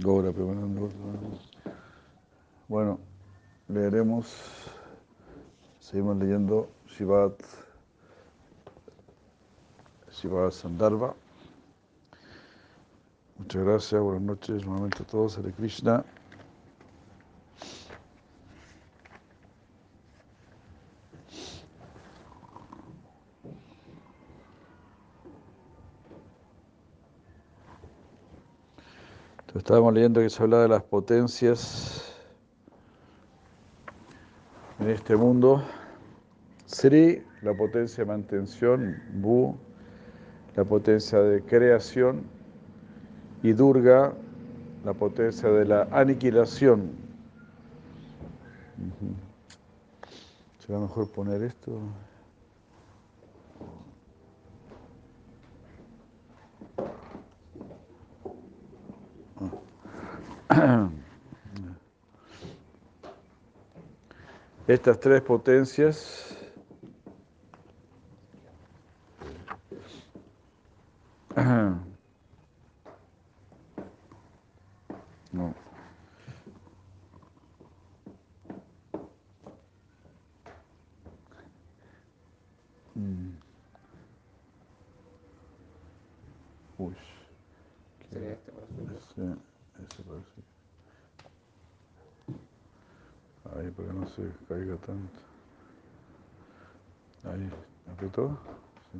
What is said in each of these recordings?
Gora. Bueno, leeremos, seguimos leyendo Shivat, Shivat Sandarbha. Muchas gracias, buenas noches nuevamente a todos, Hare Krishna. Estábamos leyendo que se habla de las potencias en este mundo. Sri, la potencia de mantención, Bu, la potencia de creación, y Durga, la potencia de la aniquilación. ¿Será mejor poner esto? Estas tres potencias no. Mm. Uy. Sería este para su Sí, ese parece. Ahí, para que no se caiga tanto. Ahí, ¿apretó? Sí.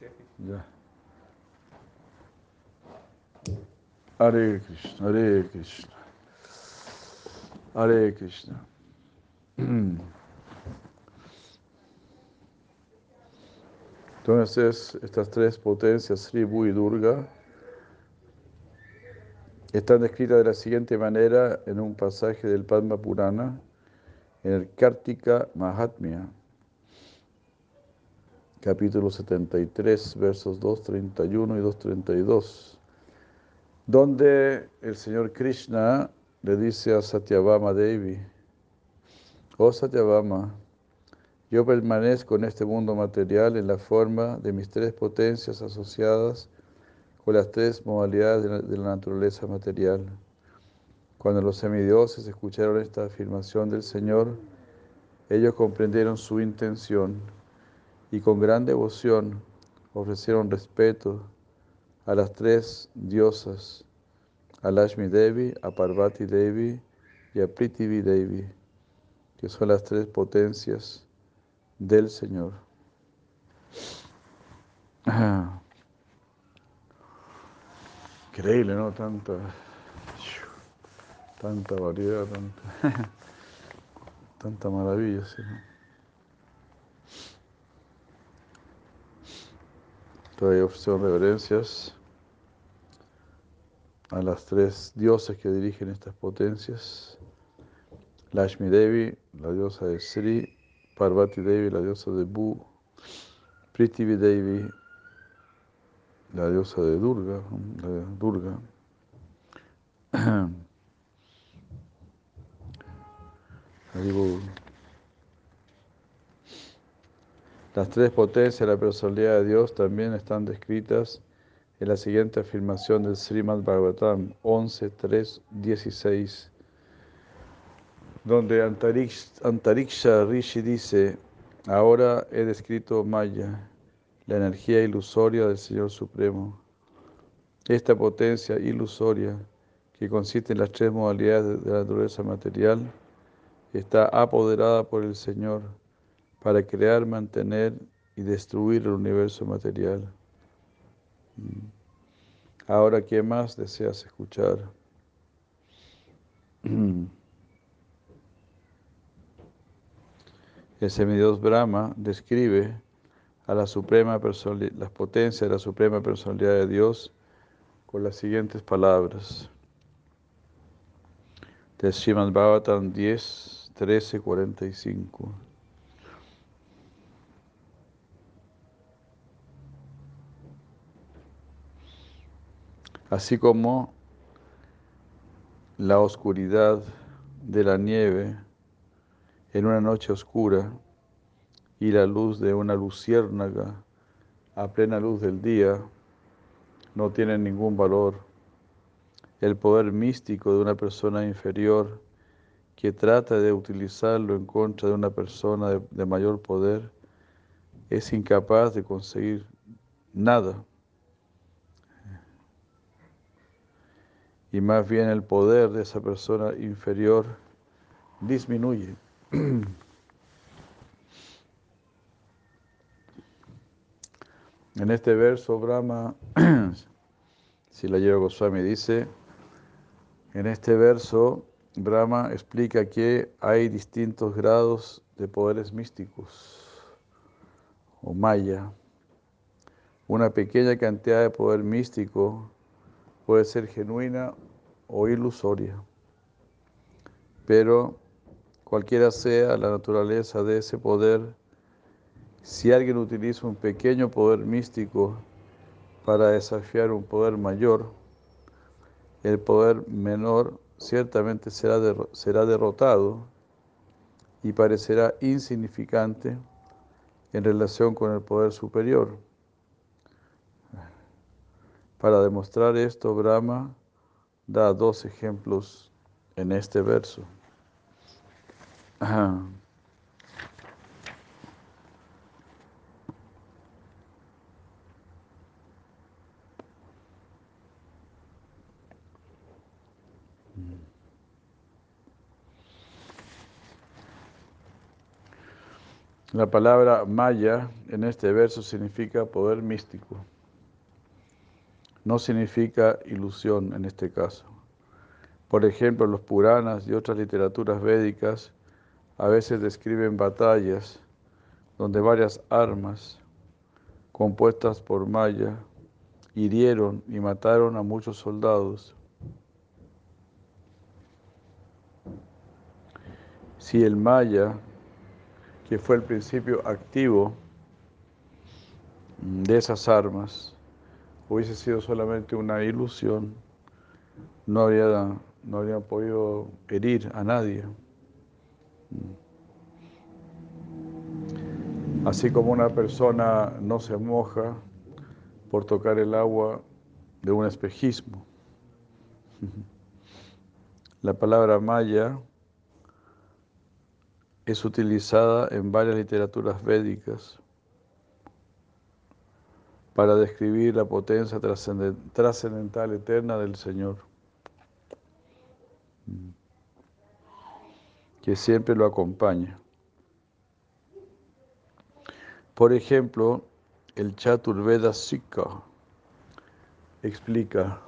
Sí. Ya. Hare Krishna, Hare Krishna. Hare Krishna. Entonces, estas tres potencias, Sri, Bu y Durga, están descritas de la siguiente manera en un pasaje del Padma Purana, en el Kartika Mahatmya, capítulo 73, versos 231 y 232, donde el Señor Krishna le dice a Satyabama Devi, oh Satyabama, yo permanezco en este mundo material en la forma de mis tres potencias asociadas con las tres modalidades de la, de la, naturaleza material. Cuando los semidioses escucharon esta afirmación del Señor, ellos comprendieron su intención y con gran devoción ofrecieron respeto a las tres diosas, a Lashmi Devi, a Parvati Devi y a Prithvi Devi, que son las tres potencias del Señor. Increíble, ¿no? Tanta, tanta variedad, tanta, tanta maravilla. ¿sí? Todavía ofrecieron reverencias a las tres diosas que dirigen estas potencias. Lashmi Devi, la diosa de Sri, Parvati Devi, la diosa de Bu, Prithvi Devi, la diosa de Durga, de Durga. Las tres potencias de la personalidad de Dios también están descritas en la siguiente afirmación del Srimad Bhagavatam 11, 3, 16, donde Antariksha Rishi dice, ahora he descrito Maya, la energía ilusoria del Señor Supremo. Esta potencia ilusoria, que consiste en las tres modalidades de la naturaleza material, está apoderada por el Señor para crear, mantener y destruir el universo material. Ahora, ¿qué más deseas escuchar? El semidios Brahma describe a la suprema las potencias de la suprema personalidad de Dios con las siguientes palabras. De Srimad Bhagavatam 10, 13, 45. Así como la oscuridad de la nieve en una noche oscura y la luz de una luciérnaga a plena luz del día no tienen ningún valor. el poder místico de una persona inferior que trata de utilizarlo en contra de una persona de, de mayor poder es incapaz de conseguir nada. Y más bien el poder de esa persona inferior disminuye. En este verso, Brahma, si la llevo Goswami dice, en este verso, Brahma explica que hay distintos grados de poderes místicos o maya. Una pequeña cantidad de poder místico puede ser genuina o ilusoria, pero cualquiera sea la naturaleza de ese poder, si alguien utiliza un pequeño poder místico para desafiar un poder mayor, el poder menor ciertamente será, será derrotado y parecerá insignificante en relación con el poder superior. Para demostrar esto, Brahma da dos ejemplos en este verso. La palabra maya en este verso significa poder místico. No significa ilusión en este caso. Por ejemplo, los Puranas y otras literaturas védicas a veces describen batallas donde varias armas compuestas por maya hirieron y mataron a muchos soldados. Si el maya que fue el principio activo de esas armas, hubiese sido solamente una ilusión, no habría, no habría podido herir a nadie. Así como una persona no se moja por tocar el agua de un espejismo. La palabra maya es utilizada en varias literaturas védicas para describir la potencia trascendental eterna del Señor, que siempre lo acompaña. Por ejemplo, el Chaturveda Sikha explica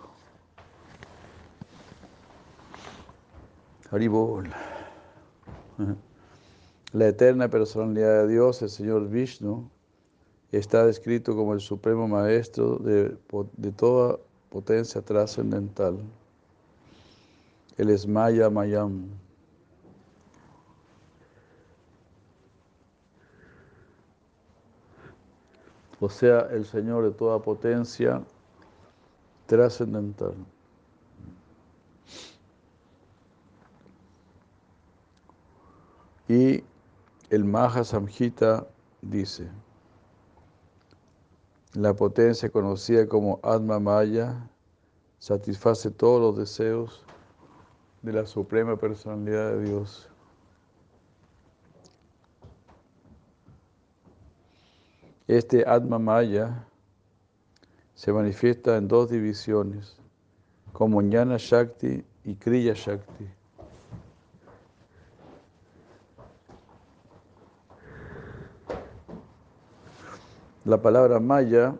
Haribol. La eterna personalidad de Dios, el Señor Vishnu, está descrito como el supremo maestro de, toda potencia trascendental. Él es Maya Mayam. O sea, el Señor de toda potencia trascendental. Y el Maha Samhita dice, la potencia conocida como Atma Maya satisface todos los deseos de la suprema personalidad de Dios. Este Atma Maya se manifiesta en dos divisiones, como Jnana Shakti y Kriya Shakti. La palabra maya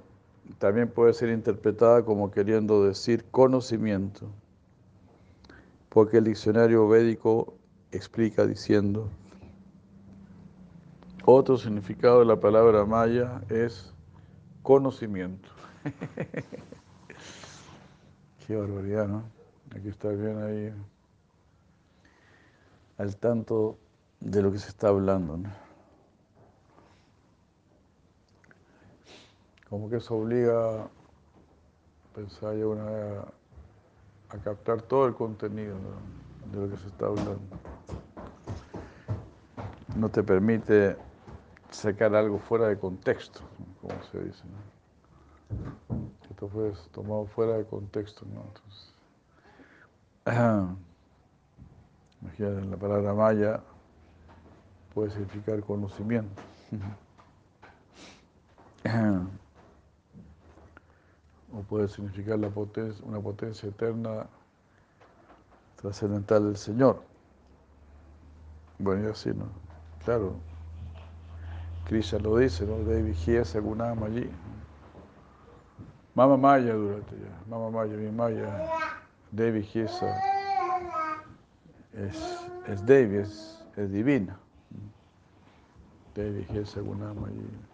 también puede ser interpretada como queriendo decir conocimiento, porque el diccionario védico explica diciendo, otro significado de la palabra maya es conocimiento. Qué barbaridad, ¿no? Aquí está bien ahí al tanto de lo que se está hablando, ¿no? Como que eso obliga, pensar yo una vez, a, captar todo el contenido de lo que se está hablando. No te permite sacar algo fuera de contexto, como se dice. Esto fue tomado fuera de contexto. ¿no? Imagínate, la palabra maya puede significar conocimiento. O puede significar la potencia, una potencia eterna trascendental del Señor. Bueno, y así, ¿no? Claro. Krishna lo dice, ¿no? Devi Giesa Gunama allí. Mama Maya durante ya. Mama Maya, mi Maya. Devi Giesa. Es, es Devi, es, es divina. Devi Giesa Gunama allí.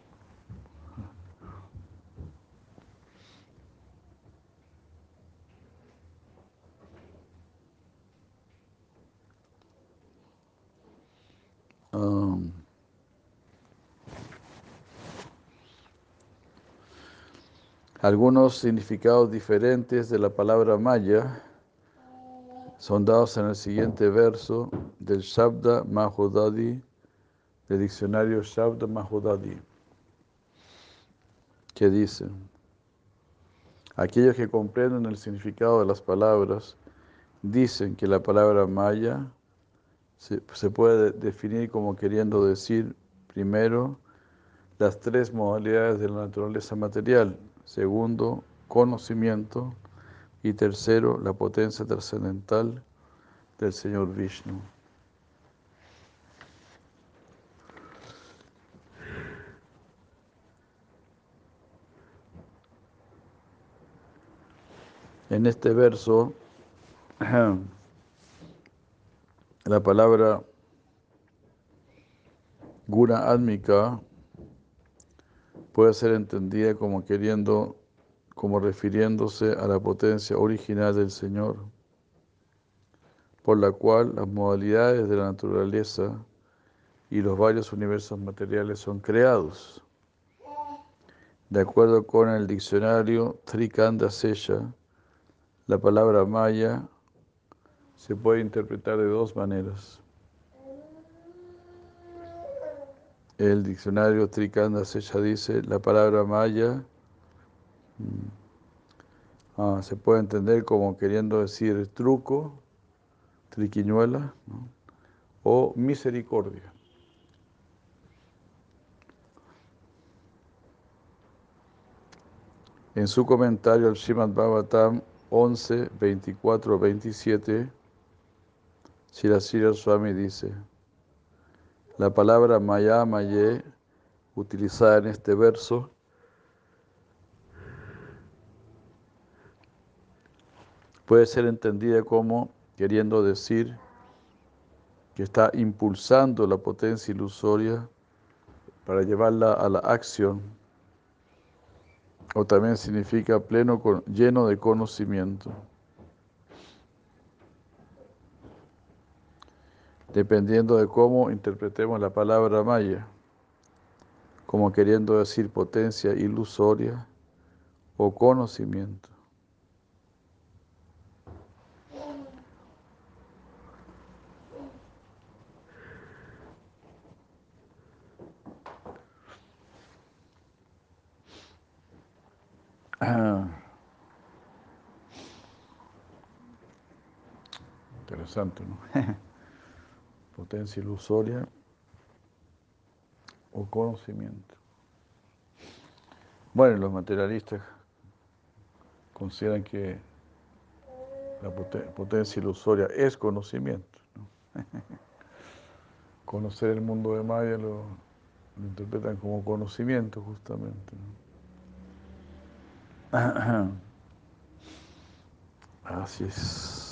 Algunos significados diferentes de la palabra maya son dados en el siguiente verso del Shabda Mahudadi, del diccionario Shabda Mahudadi, que dice, aquellos que comprenden el significado de las palabras dicen que la palabra maya se, puede definir como queriendo decir, primero, las tres modalidades de la naturaleza material, segundo, conocimiento, y tercero, la potencia trascendental del Señor Vishnu. En este verso, la palabra guna átmica puede ser entendida como queriendo como refiriéndose a la potencia original del Señor, por la cual las modalidades de la naturaleza y los varios universos materiales son creados. De acuerdo con el diccionario Trikanda Sesha, la palabra maya se puede interpretar de dos maneras. El diccionario Trikanda Sesha dice, la palabra maya Ah, se puede entender como queriendo decir truco, triquiñuela o misericordia. En su comentario al Srimad Bhagavatam 11, 24, 27, Shirasira Swami dice, la palabra maya maye utilizada en este verso puede ser entendida como queriendo decir que está impulsando la potencia ilusoria para llevarla a la acción, o también significa pleno, lleno de conocimiento. Dependiendo de cómo interpretemos la palabra maya, como queriendo decir potencia ilusoria o conocimiento. Interesante, ¿no? Potencia ilusoria o conocimiento. Bueno, los materialistas consideran que la potencia ilusoria es conocimiento. Conocer el mundo de Maya lo, interpretan como conocimiento justamente. Así es.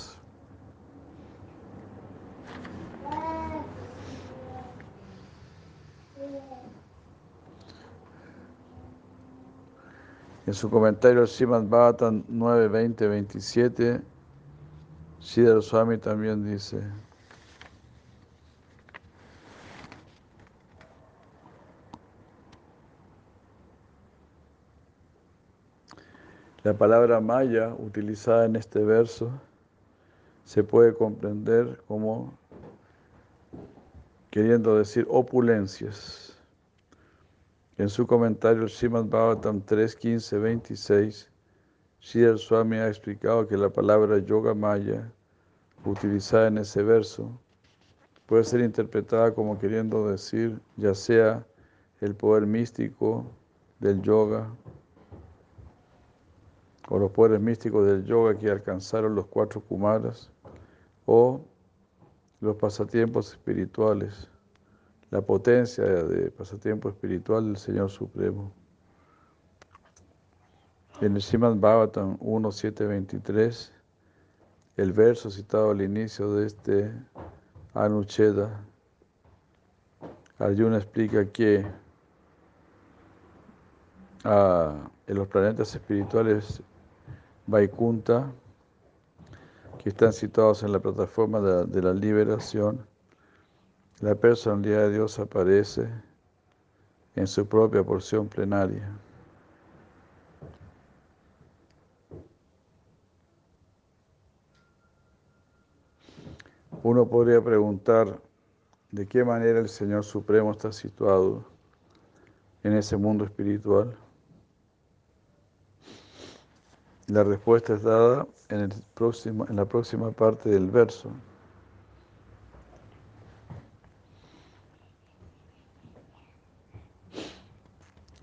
En su comentario Srimad Bhattan 9, 20, 27, Siddhar Swami también dice, La palabra maya utilizada en este verso se puede comprender como queriendo decir opulencias. En su comentario, Srimad Bhagavatam 3, 15, 26, Swami ha explicado que la palabra yoga maya utilizada en ese verso puede ser interpretada como queriendo decir ya sea el poder místico del yoga o los poderes místicos del yoga que alcanzaron los cuatro kumaras o los pasatiempos espirituales, la potencia de pasatiempo espiritual del Señor Supremo. En el Srimad Bhagavatam 1.7.23, el verso citado al inicio de este Anucheda, Arjuna explica que ah, en los planetas espirituales Vaikunta, que están situados en la plataforma de, la liberación, la personalidad de Dios aparece en su propia porción plenaria. Uno podría preguntar de qué manera el Señor Supremo está situado en ese mundo espiritual. La respuesta es dada en, el en la próxima parte del verso.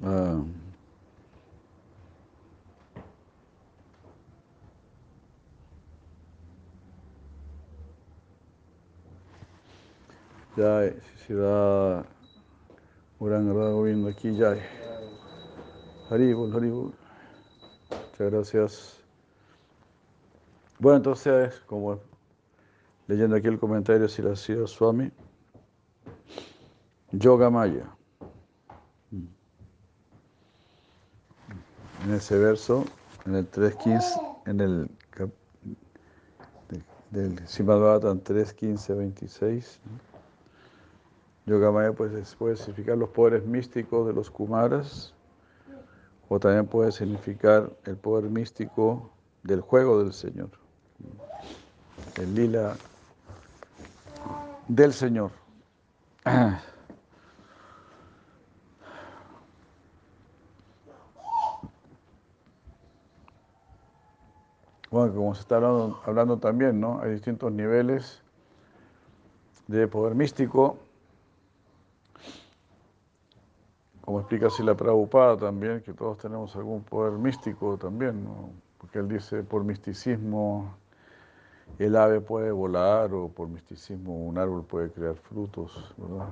Ah. Ya, si da viendo aquí, ya. Haribol, Haribol. Muchas gracias. Bueno, entonces, como leyendo aquí el comentario si la sido Swami, Yoga Maya. En ese verso, en el 3.15, en el del Simadvatan 3.15 26, Yoga Maya pues, puede significar los poderes místicos de los Kumaras o también puede significar el poder místico del juego del Señor, el lila del Señor. Bueno, como se está hablando, hablando también, ¿no? Hay distintos niveles de poder místico como explica así la Prabhupada también, que todos tenemos algún poder místico también, porque él dice, por misticismo el ave puede volar o por misticismo un árbol puede crear frutos, ¿verdad?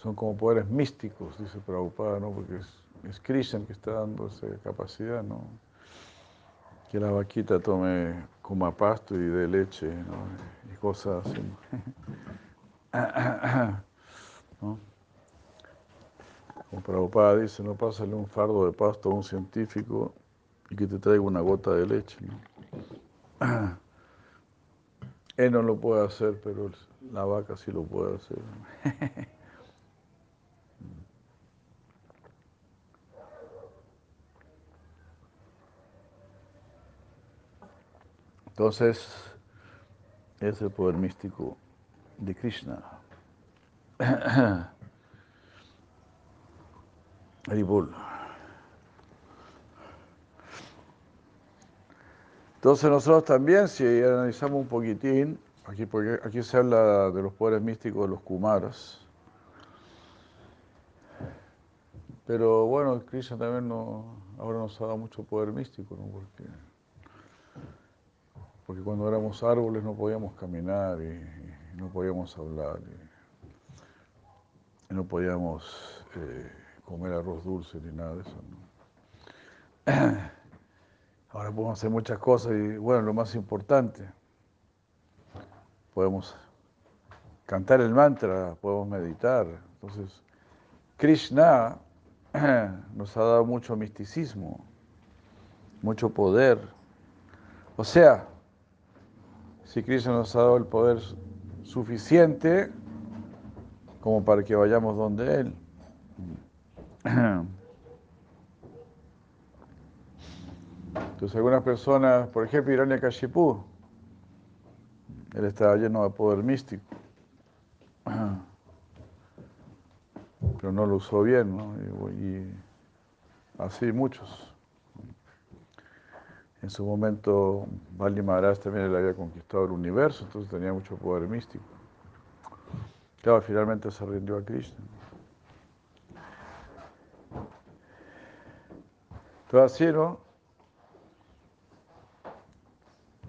Son, como poderes místicos, dice Prabhupada, ¿no? porque es, es Krishna que está dando esa capacidad, ¿no? que la vaquita tome, coma pasto y dé leche y cosas así. ¿no? Como Prabhupada dice, no pásale un fardo de pasto a un científico y que te traiga una gota de leche. Él no lo puede hacer, pero la vaca sí lo puede hacer. Entonces, es el poder místico de Krishna. Entonces nosotros también, si analizamos un poquitín, aquí, porque aquí se habla de los poderes místicos de los Kumaras, pero bueno, Krishna también no, ahora nos ha dado mucho poder místico, ¿no? porque, porque cuando éramos árboles no podíamos caminar y, no podíamos hablar no podíamos eh, comer arroz dulce ni nada de eso. Ahora podemos hacer muchas cosas y bueno, lo más importante, podemos cantar el mantra, podemos meditar. Entonces, Krishna nos ha dado mucho misticismo, mucho poder. O sea, si Krishna nos ha dado el poder suficiente, como para que vayamos donde Él. Entonces algunas personas, por ejemplo, Irania Kashipu, él estaba lleno de poder místico, pero no lo usó bien, ¿no? Y, así muchos. En su momento, Bali Maharaj también le había conquistado el universo, entonces tenía mucho poder místico. Claro, finalmente se rindió a Krishna. Todo así, ¿no?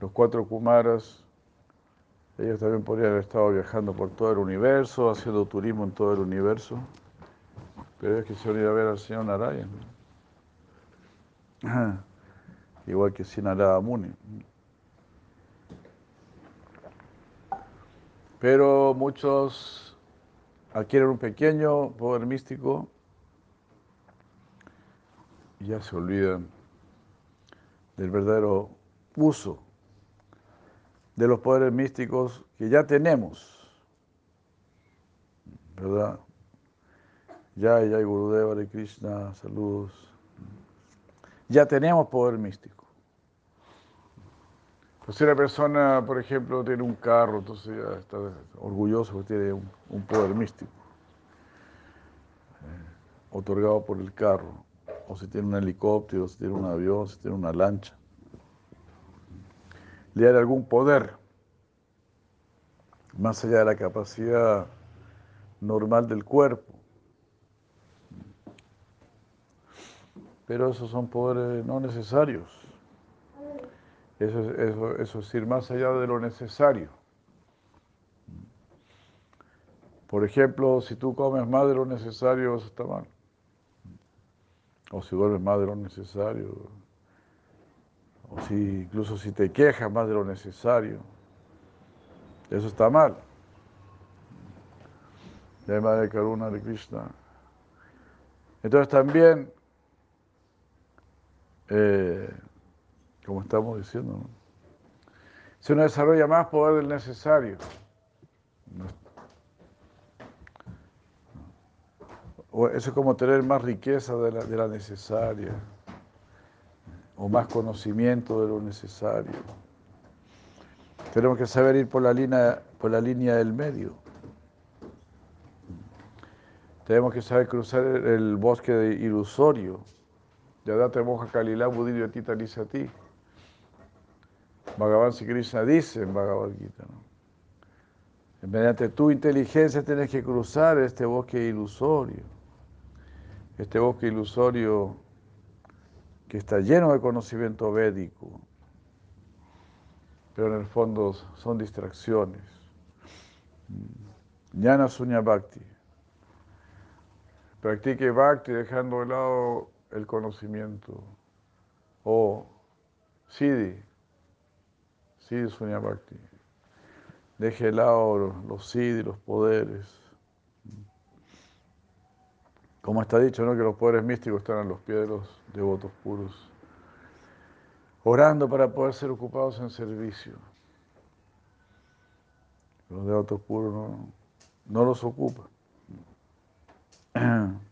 Los cuatro Kumaras, ellos también podrían haber estado viajando por todo el universo, haciendo turismo en todo el universo, pero que se ir a ver al señor Narayan. Igual que Sinarada Muni. Pero muchos adquieren un pequeño poder místico y ya se olvidan del verdadero uso de los poderes místicos que ya tenemos, ¿verdad? Ya, ya, Gurudeva de Krishna, saludos. Ya tenemos poder místico. Pues si una persona, por ejemplo, tiene un carro, entonces ya está orgulloso porque tiene un, poder místico, eh, otorgado por el carro, o si tiene un helicóptero, si tiene un avión, si tiene una lancha. Le da algún poder, más allá de la capacidad normal del cuerpo. Pero esos son poderes no necesarios. Eso, eso, eso es ir más allá de lo necesario. Por ejemplo, si tú comes más de lo necesario, eso está mal. O si duermes más de lo necesario. O si incluso si te quejas más de lo necesario. Eso está mal. De Madre Karuna de Krishna. Entonces también eh, como estamos diciendo. Si uno desarrolla más poder del necesario, eso es como tener más riqueza de la, de la necesaria, o más conocimiento de lo necesario. Tenemos que saber ir por la línea, por la línea del medio. Tenemos que saber cruzar el, bosque ilusorio. Yadate moja kalila budirio tita ti. Bhagavan Sri Krishna dice en Bhagavad Gita, Mediante tu inteligencia tienes que cruzar este bosque ilusorio, este bosque ilusorio que está lleno de conocimiento védico, pero en el fondo son distracciones. Jnana Sunya Bhakti. Practique Bhakti dejando de lado el conocimiento. O Siddhi, Sí, Sunya Bhakti. Deje de lado los siddhi, los poderes. Como está dicho, ¿no? que los poderes místicos están a los pies de los devotos puros, orando para poder ser ocupados en servicio. Los devotos puros no, no los ocupan.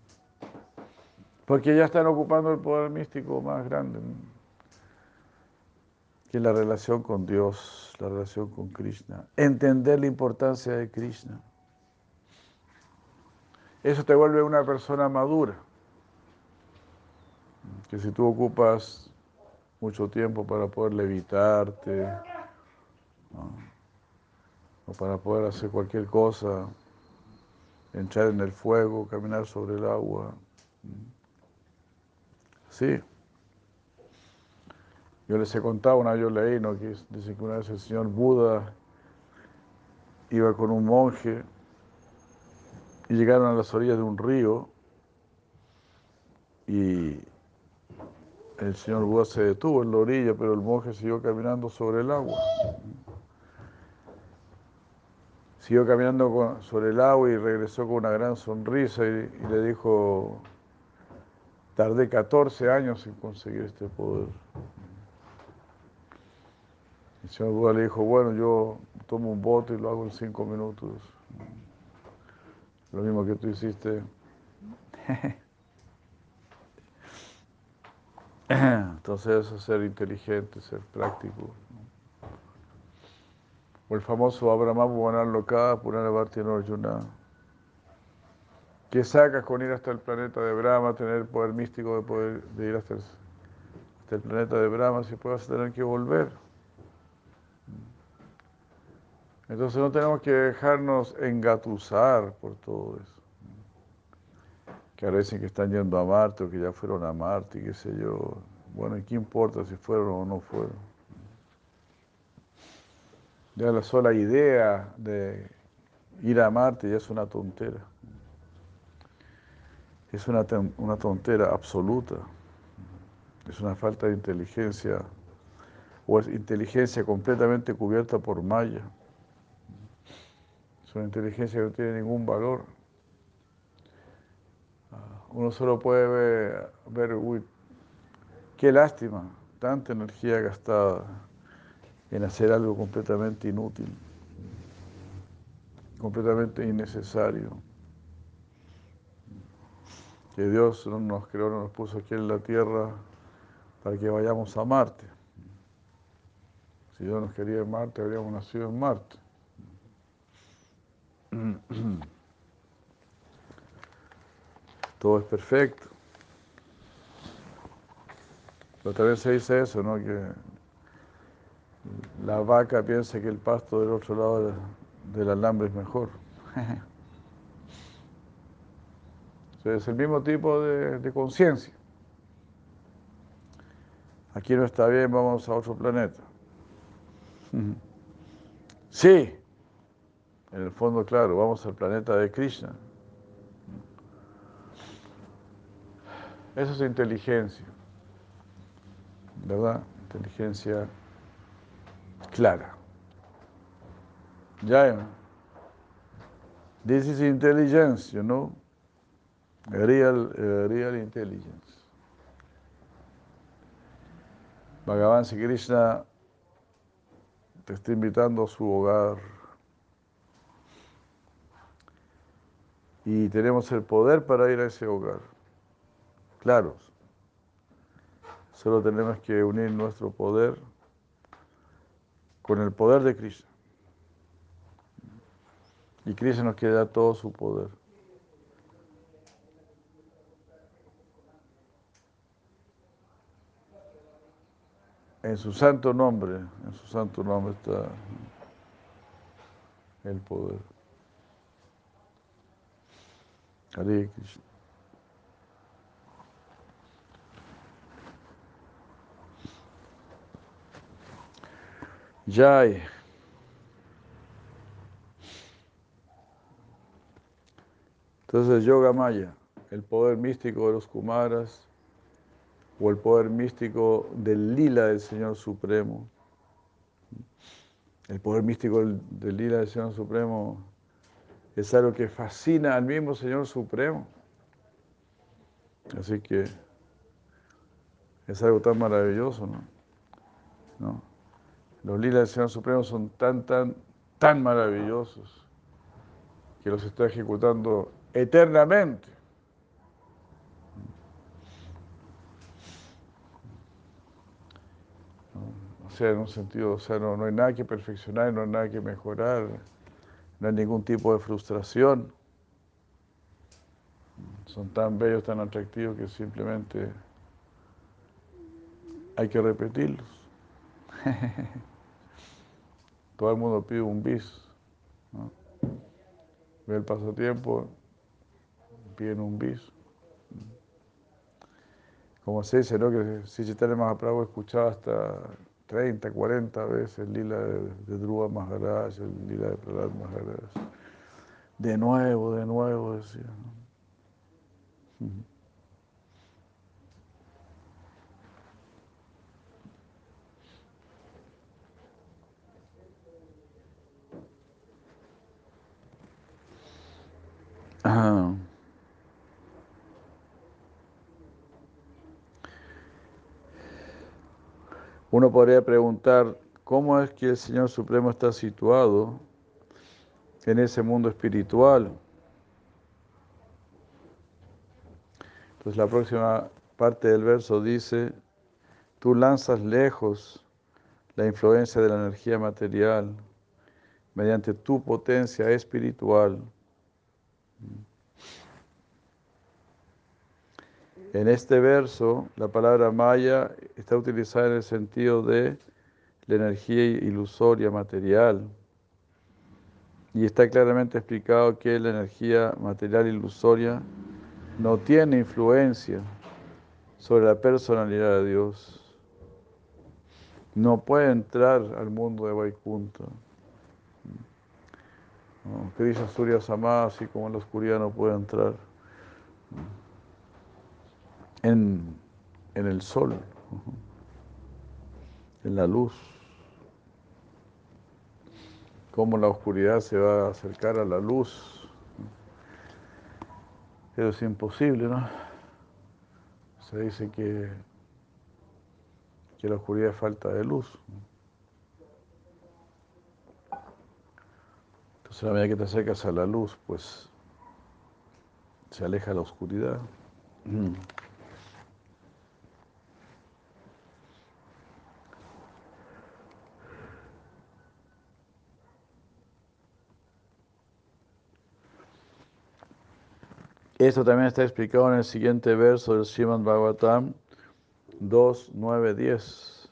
Porque ya están ocupando el poder místico más grande que la relación con Dios, la relación con Krishna, entender la importancia de Krishna. Eso te vuelve una persona madura. Que si tú ocupas mucho tiempo para poder levitarte, o para poder hacer cualquier cosa, entrar en el fuego, caminar sobre el agua, sí. Yo les he contado, una vez yo leí, ¿no? que dice que una vez el señor Buda iba con un monje y llegaron a las orillas de un río y el señor Buda se detuvo en la orilla, pero el monje siguió caminando sobre el agua. Siguió caminando sobre el agua y regresó con una gran sonrisa y, y le dijo, tardé 14 años en conseguir este poder. El señor Buda le dijo, bueno, yo tomo un bote y lo hago en cinco minutos. Lo mismo que tú hiciste. Entonces eso es ser inteligente, ser práctico. O el famoso Abraham Loka Purana en Arjuna. ¿Qué sacas con ir hasta el planeta de Brahma, tener el poder místico de poder de ir hasta hasta el planeta de Brahma si puedas tener que volver. Entonces no tenemos que dejarnos engatusar por todo eso. Que ahora dicen que están yendo a Marte o que ya fueron a Marte y qué sé yo. Bueno, ¿y qué importa si fueron o no fueron? Ya la sola idea de ir a Marte ya es una tontera. Es una, una tontera absoluta. Es una falta de inteligencia o es inteligencia completamente cubierta por malla. Es una inteligencia que no tiene ningún valor. Uno solo puede ver, ver uy, qué lástima, tanta energía gastada en hacer algo completamente inútil, completamente innecesario. Que Dios no nos creó, no nos puso aquí en la tierra para que vayamos a Marte. Si Dios nos quería en Marte, habríamos nacido en Marte. Todo es perfecto. Pero también se dice eso, ¿no? Que la vaca piensa que el pasto del otro lado del alambre es mejor. es el mismo tipo de, de conciencia. Aquí no está bien, vamos a otro planeta. Sí, en el fondo, claro, vamos al planeta de Krishna. Eso es inteligencia, ¿verdad? Inteligencia clara. Ya, this is intelligence, you know, real, real intelligence. Bhagavan Sri Krishna te está invitando a su hogar. Y tenemos el poder para ir a ese hogar. Claro. Solo tenemos que unir nuestro poder con el poder de Krishna. Y Krishna nos quiere dar todo su poder. En su santo nombre, en su santo nombre está el poder. Hare Krishna. Jai. Entonces, Yoga Maya, el poder místico de los Kumaras o el poder místico del lila del Señor Supremo. El poder místico del, lila del Señor Supremo es algo que fascina al mismo Señor Supremo. Así que es algo tan maravilloso, ¿no? Los lilas del Señor Supremo son tan, tan, tan maravillosos que los está ejecutando eternamente. Sea, en un sentido, o sea, no, no hay nada que perfeccionar, no hay nada que mejorar, no hay ningún tipo de frustración. Son tan bellos, tan atractivos que simplemente hay que repetirlos. Todo el mundo pide un bis. Ve el pasatiempo, piden un bis. Como se dice, ¿no? Que si Chaitanya Mahaprabhu escuchaba hasta 30, 40 veces el lila de, de Dhruva Maharaj, el lila de Prahlad Maharaj. De nuevo, de nuevo, decía. Uno podría preguntar, ¿cómo es que el Señor Supremo está situado en ese mundo espiritual? Entonces la próxima parte del verso dice, tú lanzas lejos la influencia de la energía material mediante tu potencia espiritual En este verso, la palabra maya está utilizada en el sentido de la energía ilusoria material. Y está claramente explicado que la energía material ilusoria no tiene influencia sobre la personalidad de Dios. No puede entrar al mundo de Vaikunta. Krishna Surya Sama, así como en la oscuridad no puede entrar en, en el sol, en la luz. Cómo la oscuridad se va a acercar a la luz. Pero es imposible, ¿no? Se dice que, que la oscuridad es falta de luz. Entonces, a medida que te acercas a la luz, pues se aleja la oscuridad. Esto también está explicado en el siguiente verso del Srimad Bhagavatam 2, 9, 10,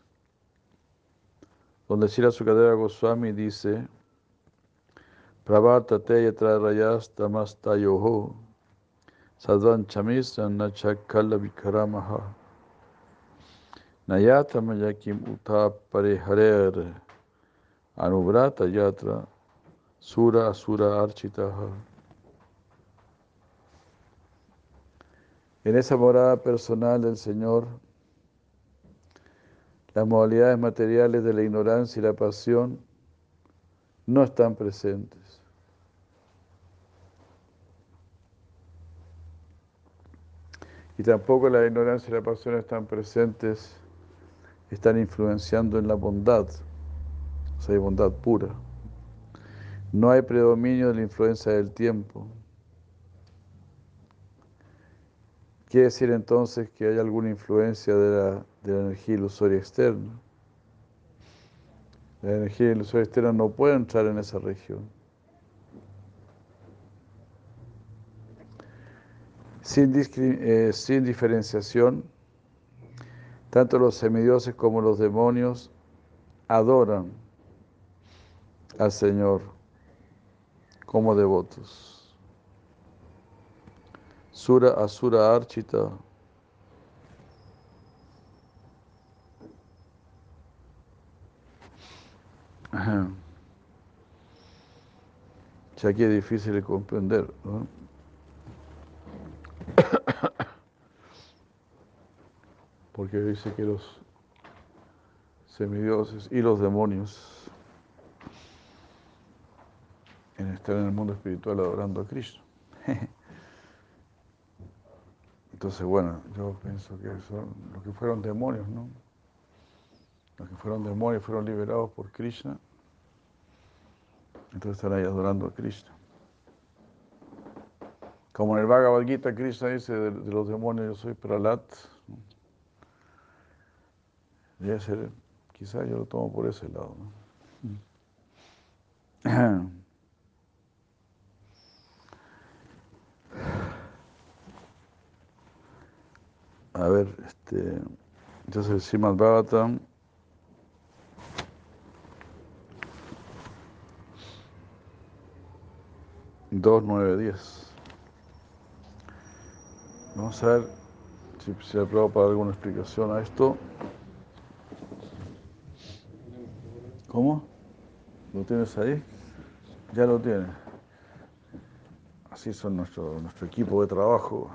donde Sira Sukadeva Goswami dice, Prabhatate yatra rayas tamastayoho sadvan chamisran nachakala vikaramaha. Nayata mayakim uta anubrata yatra sura asura architaha En esa morada personal del Señor, las modalidades materiales de la ignorancia y la pasión no están presentes. Y tampoco la ignorancia y la pasión están presentes, están influenciando en la bondad, o sea, hay bondad pura. No hay predominio de la influencia del tiempo. Quiere decir entonces que hay alguna influencia de la, de la energía ilusoria externa. La energía ilusoria externa no puede entrar en esa región. Sin, eh, sin diferenciación, tanto los semidioses como los demonios adoran al Señor como devotos. Sura Asura Archita. Ya que es difícil de comprender, ¿no? Porque dice que los semidioses y los demonios están en el mundo espiritual adorando a Krishna. Entonces, bueno, yo pienso que son los que fueron demonios, ¿no? Los que fueron demonios fueron liberados por Krishna. Entonces están ahí adorando a Krishna. Como en el Bhagavad Gita, Krishna dice de, los demonios, yo soy Pralat. Debe ser, quizás yo lo tomo por ese lado. ¿no? A ver, este, entonces el Srimad Bhagavatam. Dos, nueve, diez. Vamos a ver si se ha probado para alguna explicación a esto. ¿Cómo? ¿Lo tienes ahí? Ya lo tienes. Así son nuestro, nuestro equipo de trabajo.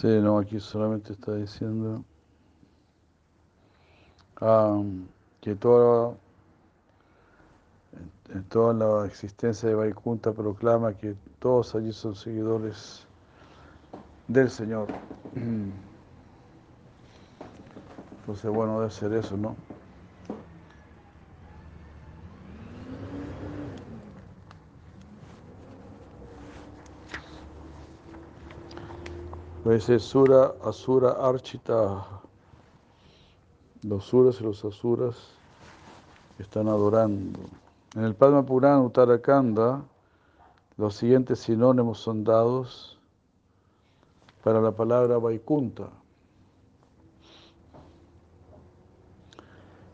Sí, no, aquí solamente está diciendo ah, que toda, en toda la existencia de Vaikunta proclama que todos allí son seguidores del Señor. Entonces, bueno, debe ser eso, ¿no? Dice Sura, Asura, Archita. Los suras y los asuras están adorando. En el Padma Purana Uttarakanda, los siguientes sinónimos son dados para la palabra Vaikunta.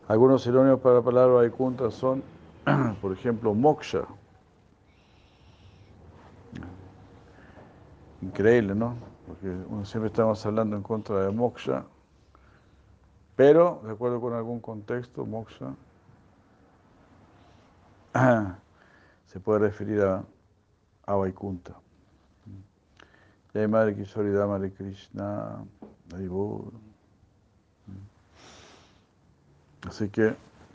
Algunos sinónimos para la palabra Vaikunta son, por ejemplo, moksha. Increíble, ¿no? Porque uno siempre estamos hablando en contra de moksha, pero, de acuerdo con algún contexto, moksha se puede referir a, a Vaikunta. Jai Madre Kishori Krishna. Así que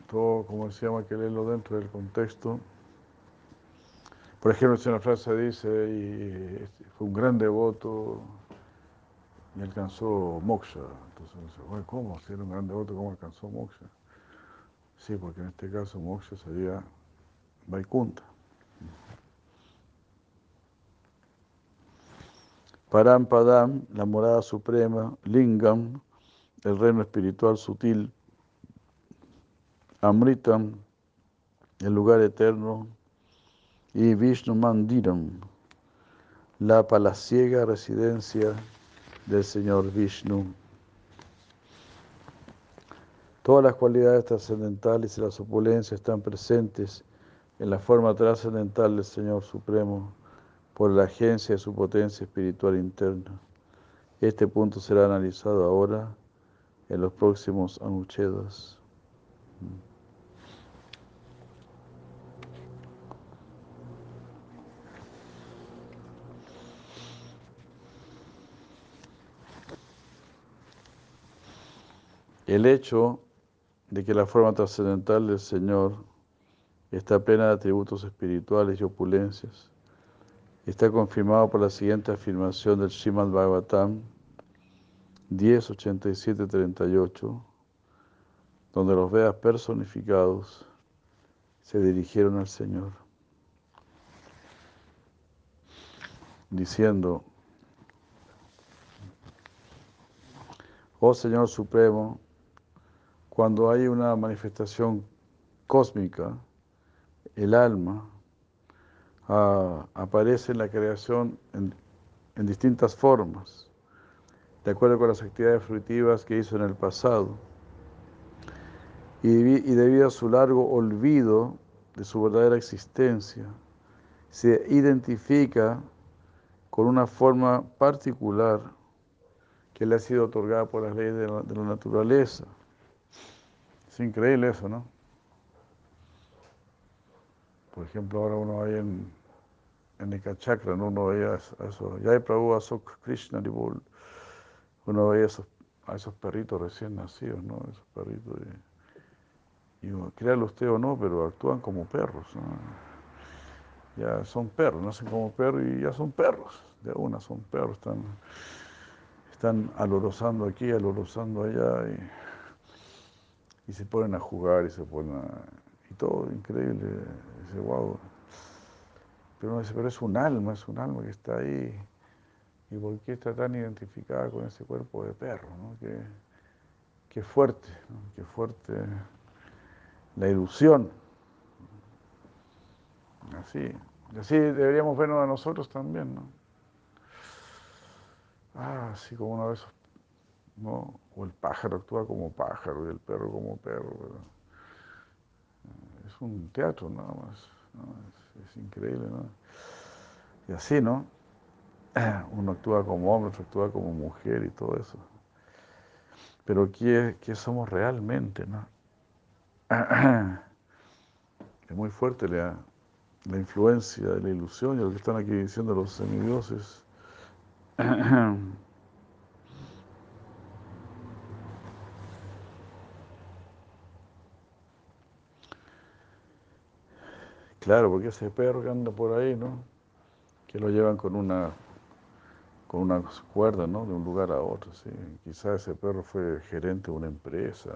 todo, como decíamos, hay que leerlo dentro del contexto. Por ejemplo, si una frase dice, fue un gran devoto y alcanzó moksha. Entonces uno dice, bueno, ¿cómo? Si era un gran devoto, ¿cómo alcanzó moksha? Sí, porque en este caso moksha sería Vaikunta. Param Padam, la morada suprema, Lingam, el reino espiritual sutil, Amritam, el lugar eterno, y Vishnu Mandiram, la palaciega residencia del Señor Vishnu. Todas las cualidades trascendentales y las opulencias están presentes en la forma trascendental del Señor Supremo por la agencia de su potencia espiritual interna. Este punto será analizado ahora en los próximos anuchedas. El hecho de que la forma trascendental del Señor está plena de atributos espirituales y opulencias. Está confirmado por la siguiente afirmación del Srimad Bhagavatam 10.87.38, donde los Vedas personificados se dirigieron al Señor, diciendo, Oh Señor Supremo, cuando hay una manifestación cósmica, el alma, aparece en la creación en, distintas formas, de acuerdo con las actividades fruitivas que hizo en el pasado. Y, debido a su largo olvido de su verdadera existencia, se identifica con una forma particular que le ha sido otorgada por las leyes de la naturaleza. Es increíble eso, ¿no? Por ejemplo, ahora uno hay en, en ¿no? uno veía eso, ya hay Prabhu Asok Krishna Ribol, uno veía esos, a esos perritos recién nacidos, ¿no? Esos perritos. Y, y créalo usted o no, pero actúan como perros, ¿no? Ya son perros, nacen como perros y ya son perros, de una son perros, están, están alorosando aquí, alorosando allá y, y se ponen a jugar y se ponen a, y todo increíble, dice, wow. Pero pero es un alma, es un alma que está ahí. ¿Y por qué está tan identificada con ese cuerpo de perro? ¿no? Qué, qué fuerte, ¿no? qué fuerte la ilusión. Así, así deberíamos vernos a nosotros también, ¿no? Ah, así como uno de esos, ¿no? O el pájaro actúa como pájaro y el perro como perro. ¿verdad? Es un teatro nada más. Es, increíble. Y así, ¿no? Uno actúa como hombre, otro actúa como mujer y todo eso. Pero ¿qué, qué somos realmente, no? Es muy fuerte la, la influencia de la ilusión y lo que están aquí diciendo los semidioses. Claro, porque ese perro que anda por ahí, ¿no? Que lo llevan con una con una cuerda, ¿no? De un lugar a otro, sí. Quizás ese perro fue gerente de una empresa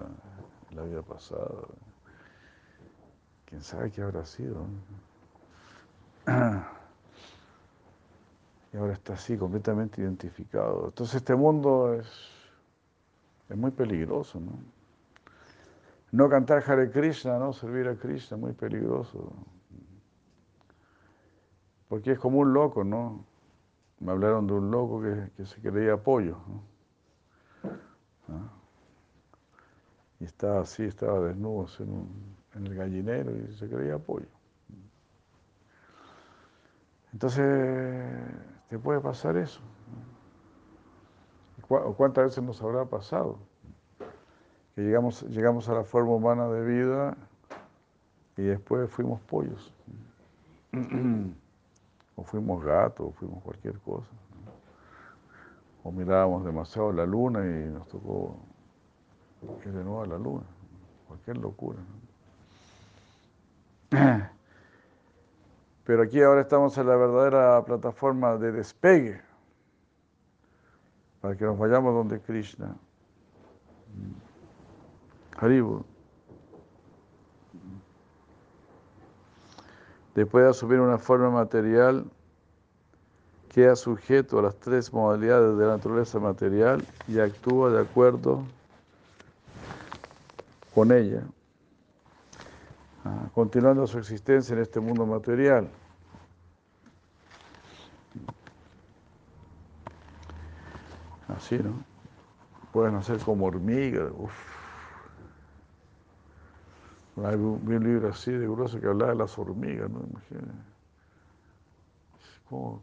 en la vida pasada. ¿Quién sabe qué habrá sido? Y ahora está así, completamente identificado. Entonces este mundo es, es muy peligroso, ¿no? No cantar Hare Krishna, ¿no? Servir a Krishna, muy peligroso. Porque es como un loco, ¿no? Me hablaron de un loco que, se creía pollo. ¿Ah? Y estaba así, estaba desnudo en, el gallinero y se creía pollo. Entonces, te puede pasar eso. ¿Cuántas veces nos habrá pasado? Que llegamos, llegamos a la forma humana de vida y después fuimos pollos. o fuimos gatos, o fuimos cualquier cosa. O mirábamos demasiado la luna y nos tocó ir de nuevo a la luna. Cualquier locura. Pero aquí ahora estamos en la verdadera plataforma de despegue para que nos vayamos donde Krishna. Haribu. Después de asumir una forma material, queda sujeto a las tres modalidades de la naturaleza material y actúa de acuerdo con ella, ah, continuando su existencia en este mundo material. Así, ¿no? Pueden hacer como hormigas. Hay un, libro así de grueso que hablaba de las hormigas, ¿no?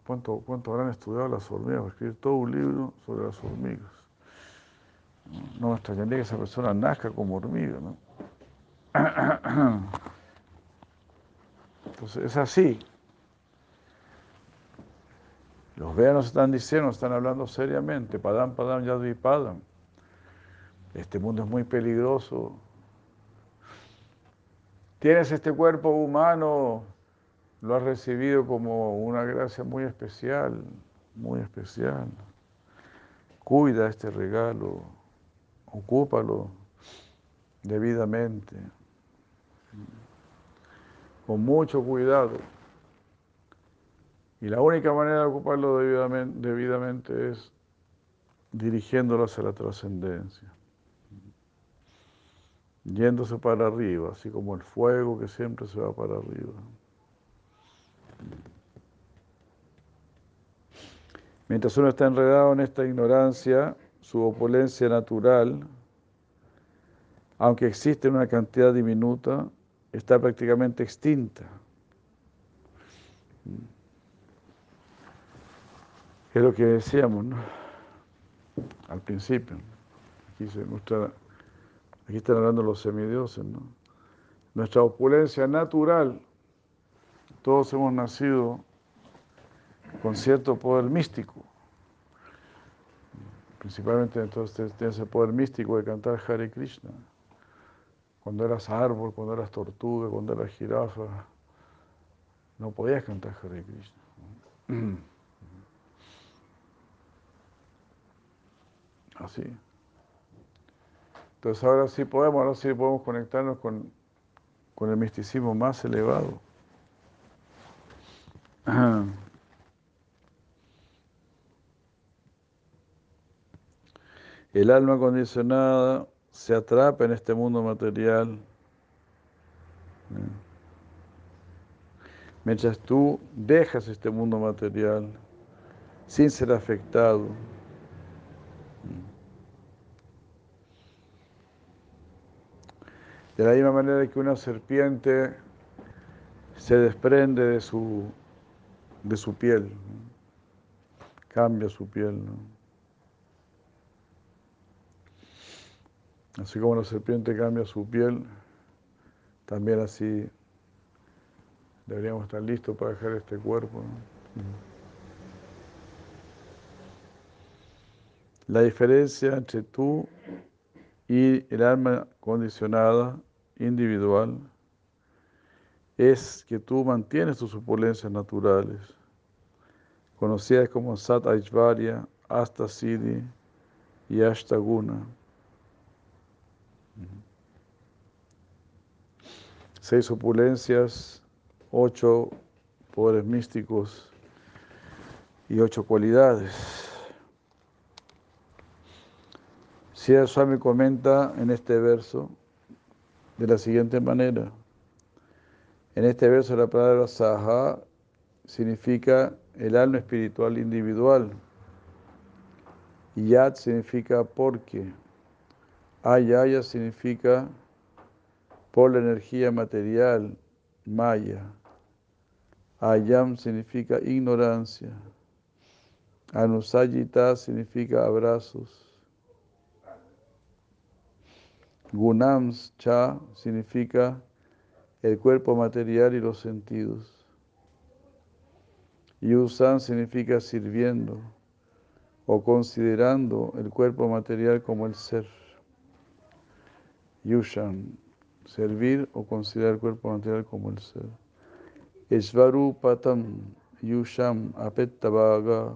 ¿Cuánto, ¿Cuánto habrán estudiado las hormigas? Escribir todo un libro sobre las hormigas. No me extrañaría que esa persona nazca como hormiga, ¿no? Entonces, es así. Los nos están diciendo, están hablando seriamente. Padam, padam, yadvi, padam. Este mundo es muy peligroso Tienes este cuerpo humano, lo has recibido como una gracia muy especial, muy especial. Cuida este regalo, ocúpalo debidamente, con mucho cuidado. Y la única manera de ocuparlo debidamente, es dirigiéndolo hacia la trascendencia yéndose para arriba, así como el fuego que siempre se va para arriba. Mientras uno está enredado en esta ignorancia, su opulencia natural, aunque existe en una cantidad diminuta, está prácticamente extinta. Es lo que decíamos al principio. Aquí se muestra Aquí están hablando los semidioses, ¿no? Nuestra opulencia natural, todos hemos nacido con cierto poder místico. Principalmente entonces tienes el poder místico de cantar Hare Krishna. Cuando eras árbol, cuando eras tortuga, cuando eras jirafa, no podías cantar Hare Krishna. Así. Entonces ahora sí podemos, ahora sí podemos conectarnos con, el misticismo más elevado. El alma condicionada se atrapa en este mundo material. Mientras tú dejas este mundo material sin ser afectado. De la misma manera que una serpiente se desprende de su, de su piel, cambia su piel. Así como la serpiente cambia su piel, también así deberíamos estar listos para dejar este cuerpo. La diferencia entre tú y el alma condicionada, individual, es que tú mantienes tus opulencias naturales, conocidas como Sat Aishvarya, Asta Siddhi y Ashtaguna. Seis opulencias, ocho poderes místicos y ocho cualidades. Sierra Swami comenta en este verso de la siguiente manera. En este verso la palabra Saha significa el alma espiritual individual. Yat significa porque. Ayaya significa por la energía material, Maya. Ayam significa ignorancia. Anusayita significa abrazos. Gunams cha significa el cuerpo material y los sentidos. Yusan significa sirviendo o considerando el cuerpo material como el ser. Yushan, servir o considerar el cuerpo material como el ser. Patam Yusham Apettavaga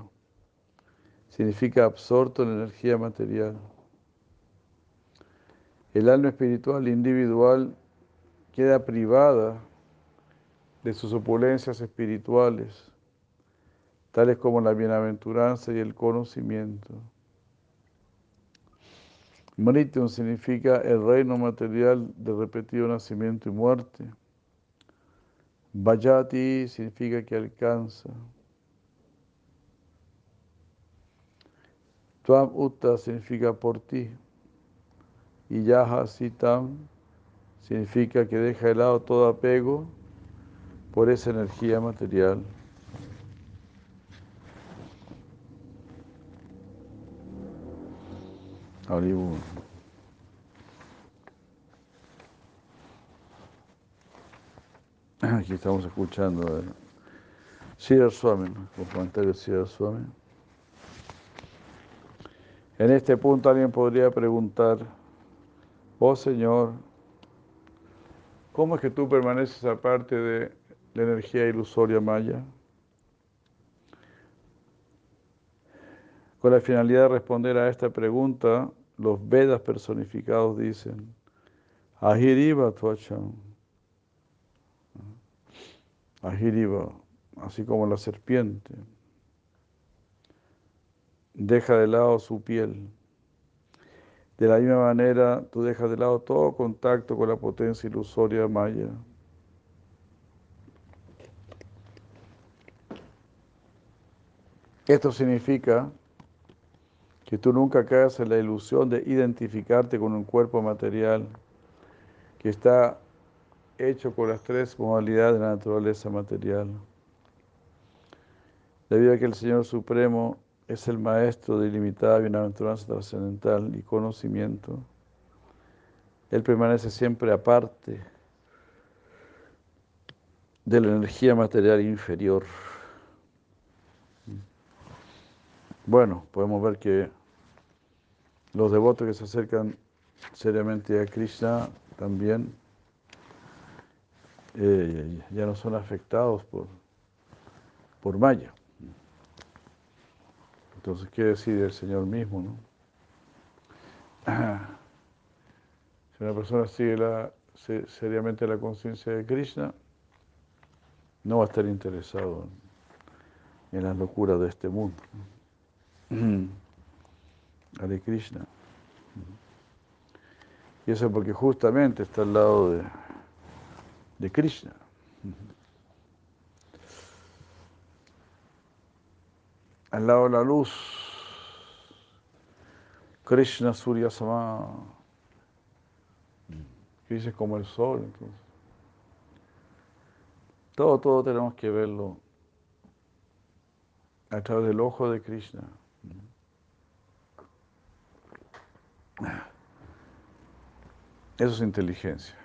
significa absorto en energía material. El alma espiritual individual queda privada de sus opulencias espirituales, tales como la bienaventuranza y el conocimiento. Mrityum significa el reino material de repetido nacimiento y muerte. Vajati significa que alcanza. Tuam Utta significa por ti. Y Yaha Sitam significa que deja de lado todo apego por esa energía material. Aquí estamos escuchando Sridhar Swami, los comentarios de Swami. En este punto alguien podría preguntar, oh Señor, ¿cómo es que tú permaneces aparte de la energía ilusoria maya? Con la finalidad de responder a esta pregunta, los Vedas personificados dicen, Ahiriva Tuacham. Ahiriva, así como la serpiente, deja de lado su piel. De la misma manera, tú dejas de lado todo contacto con la potencia ilusoria maya. Esto significa que tú nunca caes en la ilusión de identificarte con un cuerpo material que está hecho por las tres modalidades de la naturaleza material. Debido a que el Señor Supremo es el maestro de ilimitada bienaventuranza trascendental y conocimiento, Él permanece siempre aparte de la energía material inferior. Bueno, podemos ver que los devotos que se acercan seriamente a Krishna también eh, ya no son afectados por, por Maya. Entonces, ¿qué decide el Señor mismo? No? Si una persona sigue la, seriamente la conciencia de Krishna, no va a estar interesado en, las locuras de este mundo. Hare Krishna. Y eso porque justamente está al lado de, de Krishna. Al lado de la luz, Krishna Surya Sama. Krishna es como el sol, entonces. Todo, todo tenemos que verlo a través del ojo de Krishna. Eso es inteligencia.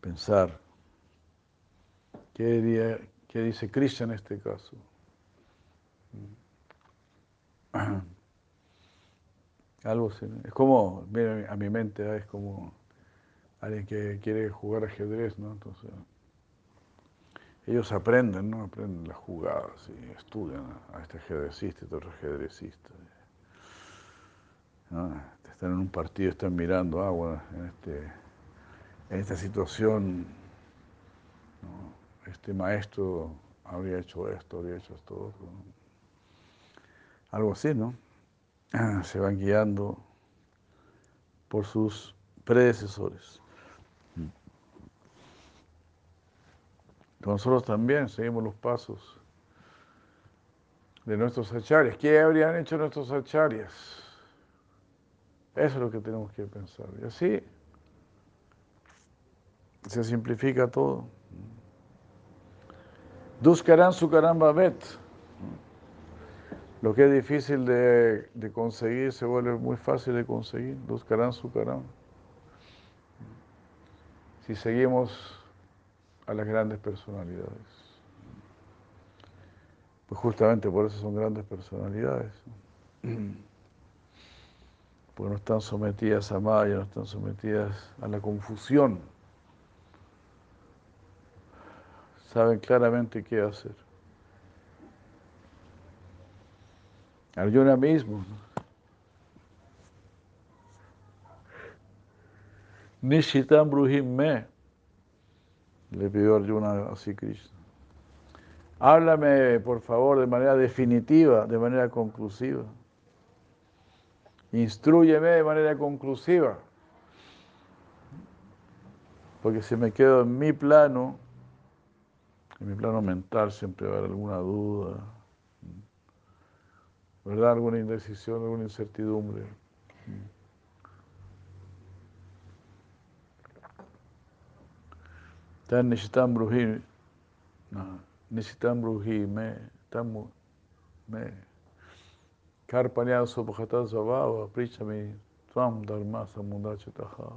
Pensar. ¿Qué, dice Krishna en este caso? Algo es como, mira, a mi mente es como alguien que quiere jugar ajedrez, ¿no? Entonces, ellos aprenden, ¿no? Aprenden las jugadas y estudian a este ajedrecista y otro ajedrecista. ¿no? Están en un partido, están mirando, ah, bueno, en, este, en esta situación, este maestro habría hecho esto, habría hecho esto. ¿no? Algo así, ¿no? Se van guiando por sus predecesores. Nosotros también seguimos los pasos de nuestros acharyas. ¿Qué habrían hecho nuestros acharyas? Eso es lo que tenemos que pensar. Y así se simplifica todo. Duskaran Sukaran Babet. Lo que es difícil de, conseguir se vuelve muy fácil de conseguir. Duskaran Sukaran. Si seguimos a las grandes personalidades. Pues justamente por eso son grandes personalidades. Porque no están sometidas a Maya, no están sometidas a la confusión. Saben claramente qué hacer. Arjuna mismo. Nishitam Bruhim me. Le pidió Arjuna así Krishna. Háblame, por favor, de manera definitiva, de manera conclusiva. Instruyeme de manera conclusiva. Porque si me quedo en mi plano, en mi plano mental siempre va a haber alguna duda, ¿verdad? Alguna indecisión, alguna incertidumbre. Tan Nishitam Bruhi, Nishitam Bruhi, me, tam, me, Karpanya Subhata Zavava, Prichami, Tvam Dharma Samudachataha.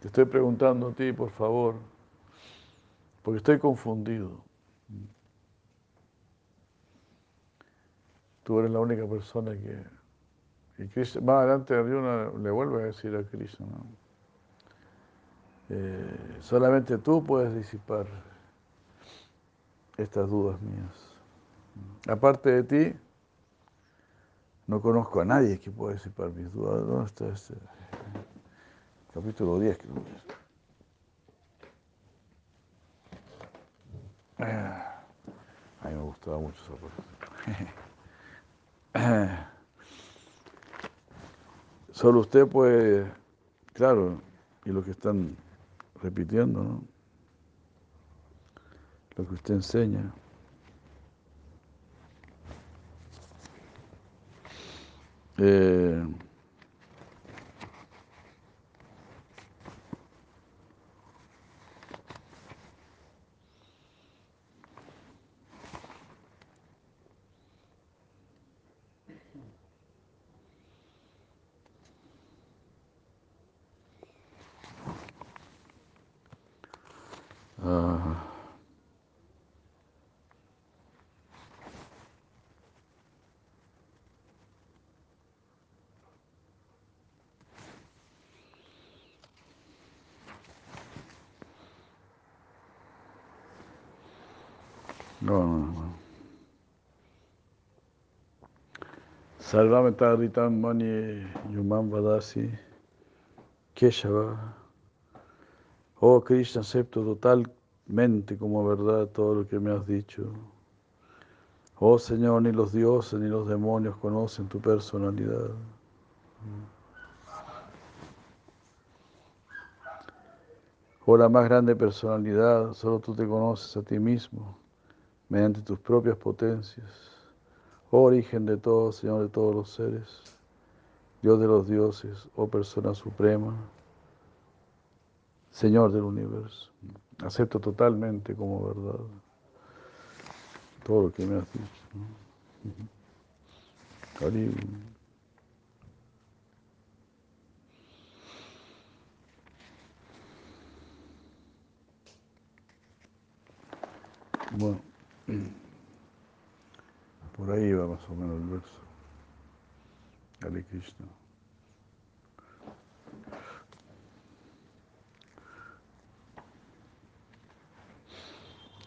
Te estoy preguntando a ti, por favor, porque estoy confundido. Tú eres la única persona que y Krishna, más adelante Arjuna le vuelve a decir a Krishna, ¿no? eh, solamente tú puedes disipar estas dudas mías. Aparte de ti, no conozco a nadie que pueda disipar mis dudas. ¿Dónde está este? Capítulo 10, creo que es. A mí me gustaba mucho esa. Solo usted puede, claro, y lo que están repitiendo, ¿no? Lo que usted enseña. Eh, Salvame taritam mani yumam vadasi Keshava. Oh Krishna, acepto totalmente como verdad todo lo que me has dicho. Oh Señor, ni los dioses ni los demonios conocen tu personalidad. Oh la más grande personalidad, solo tú te conoces a ti mismo mediante tus propias potencias. Origen de todo, Señor de todos los seres, Dios de los dioses, oh persona suprema, Señor del universo. Acepto totalmente como verdad todo lo que me has dicho. Bueno, por ahí va más o menos el verso. Hare Krishna.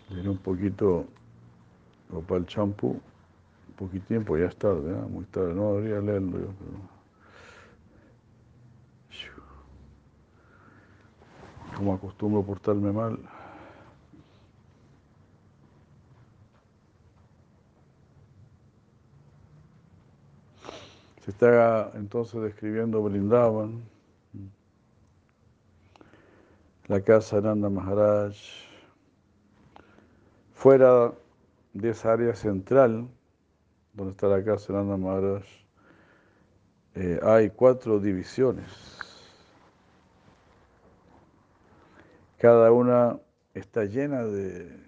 Un poquito para el champú, un poquitín, pues ya es tarde, ¿eh? muy tarde, no debería leerlo yo, pero... Como acostumbro portarme mal. Se está entonces describiendo Brindavan, la casa de Nanda Maharaj, fuera de esa área central, donde está la casa de Nanda Maharaj, eh, hay cuatro divisiones. Cada una está llena de,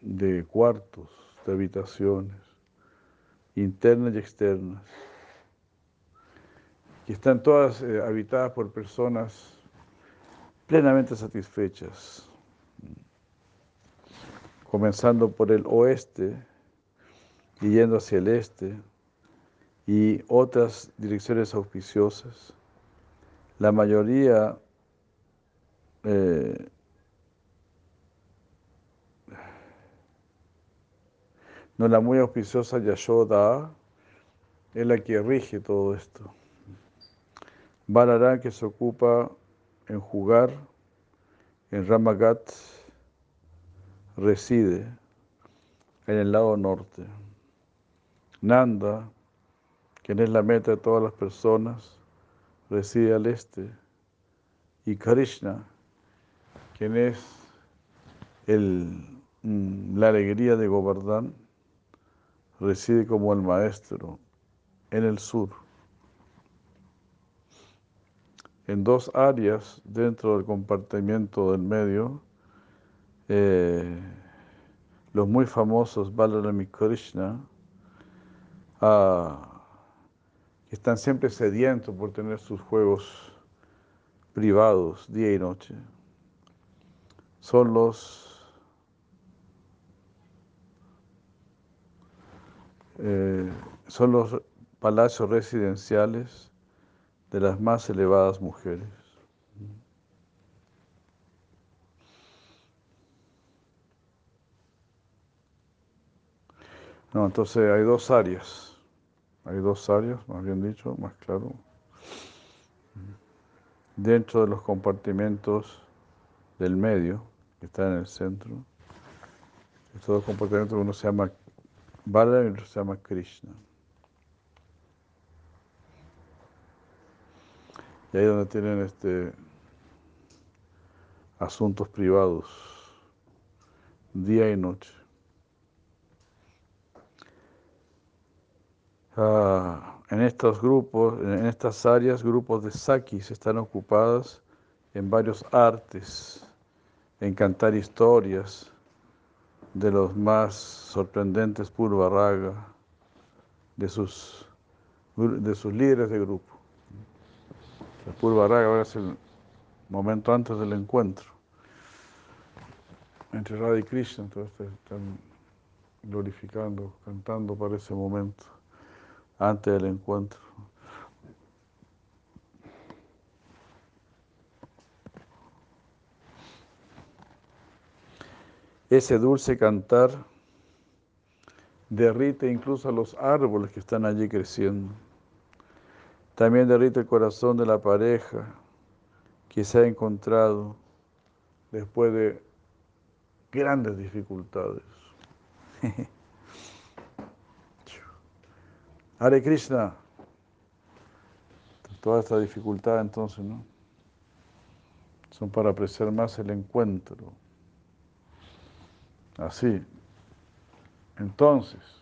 de cuartos, de habitaciones, internas y externas y están todas eh, habitadas por personas plenamente satisfechas, comenzando por el oeste y yendo hacia el este y otras direcciones auspiciosas. La mayoría eh, no la muy auspiciosa Yashoda es la que rige todo esto. Balarán que se ocupa en jugar en Ramagat reside en el lado norte. Nanda, quien es la meta de todas las personas, reside al este. Y Krishna, quien es mm, la alegría de Govardhan, reside como el maestro en el sur en dos áreas dentro del compartimiento del medio, eh, los muy famosos Balaram y Krishna, ah, están siempre sedientos por tener sus juegos privados día y noche. Son los eh, son los palacios residenciales de las más elevadas mujeres. No, entonces hay dos áreas. Hay dos áreas, más bien dicho, más claro. Dentro de los compartimentos del medio, que está en el centro, estos dos compartimentos uno se llama Bala y otro se llama Krishna. Y ahí donde tienen este asuntos privados, día y noche. Ah, en estos grupos, en estas áreas, grupos de sakis están ocupadas en varios artes, en cantar historias de los más sorprendentes Purva de sus, de sus líderes de grupo. El Purva Raga es el momento antes del encuentro entre Radha y Krishna, entonces están glorificando, cantando para ese momento antes del encuentro. Ese dulce cantar derrite incluso a los árboles que están allí creciendo. También derrite el corazón de la pareja que se ha encontrado después de grandes dificultades. Hare Krishna, toda esta dificultad entonces, ¿no? Son para apreciar más el encuentro. Así. Entonces,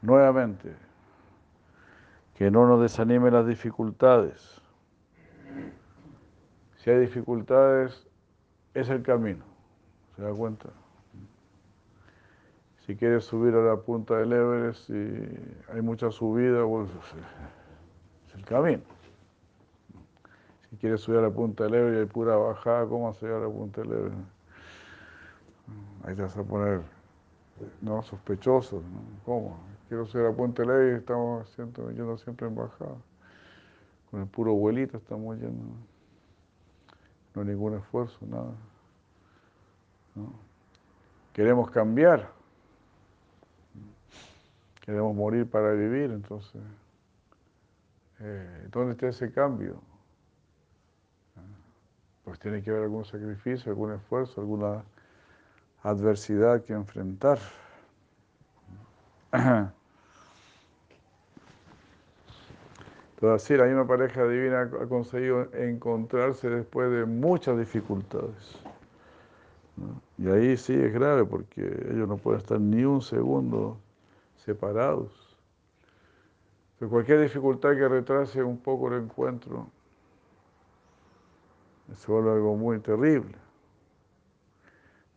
nuevamente, que no nos desanime las dificultades. Si hay dificultades, es el camino. ¿Se da cuenta? Si quieres subir a la punta del Everest y hay mucha subida, pues, es el camino. Si quieres subir a la punta del Everest y hay pura bajada, ¿cómo vas a llegar a la punta del Everest? Ahí te vas a poner ¿no? sospechoso. ¿Cómo? Quiero ser a Puente Ley, estamos haciendo, yendo siempre en bajada. Con el puro vuelito estamos yendo. No hay ningún esfuerzo, nada. Queremos cambiar. Queremos morir para vivir, entonces. Eh, ¿Dónde está ese cambio? Pues tiene que haber algún sacrificio, algún esfuerzo, alguna adversidad que enfrentar. Entonces, sí, la misma pareja divina ha conseguido encontrarse después de muchas dificultades. Y ahí sí es grave porque ellos no pueden estar ni un segundo separados. Pero cualquier dificultad que retrase un poco el encuentro se vuelve algo muy terrible.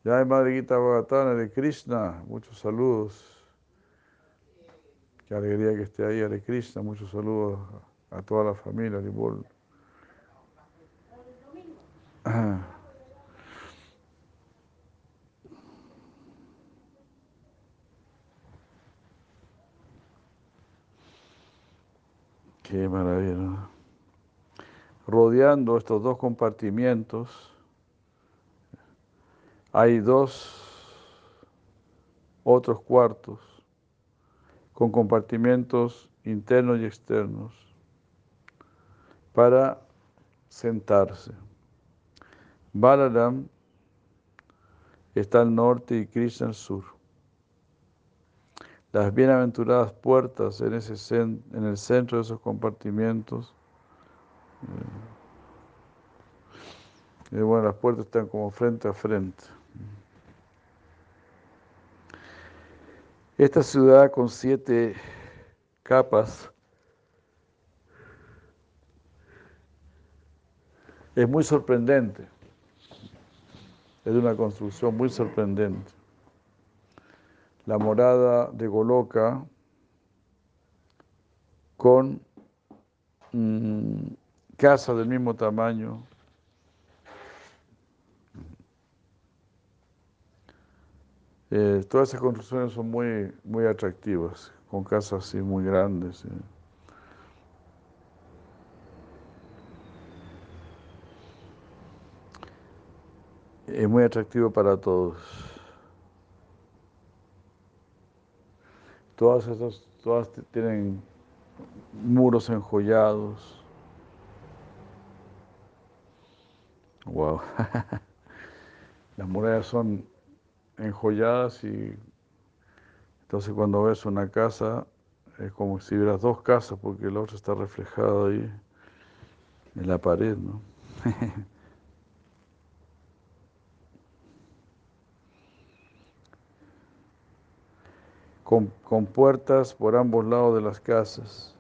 Ya hay Madre Gita Bhagatana de Krishna, muchos saludos. Qué alegría que esté ahí, Hare Krishna, muchos saludos a toda la familia, Libol. Qué maravilla. Rodeando estos dos compartimientos hay dos otros cuartos con compartimientos internos y externos para sentarse. Balaram está al norte y Krishna al sur. Las bienaventuradas puertas en, el centro de esos compartimientos. Eh, bueno, las puertas están como frente a frente. Esta ciudad con siete capas es muy sorprendente. Es una construcción muy sorprendente. La morada de Goloka con mm, casa del mismo tamaño. Eh, todas esas construcciones son muy, muy atractivas, con casas así muy grandes. ¿sí? Es muy atractivo para todos. Todas estas, todas tienen muros enjollados. Wow. Las murallas son enjolladas y entonces cuando ves una casa es como si vieras dos casas porque el otro está reflejado ahí en la pared, ¿no? con, con puertas por ambos lados de las casas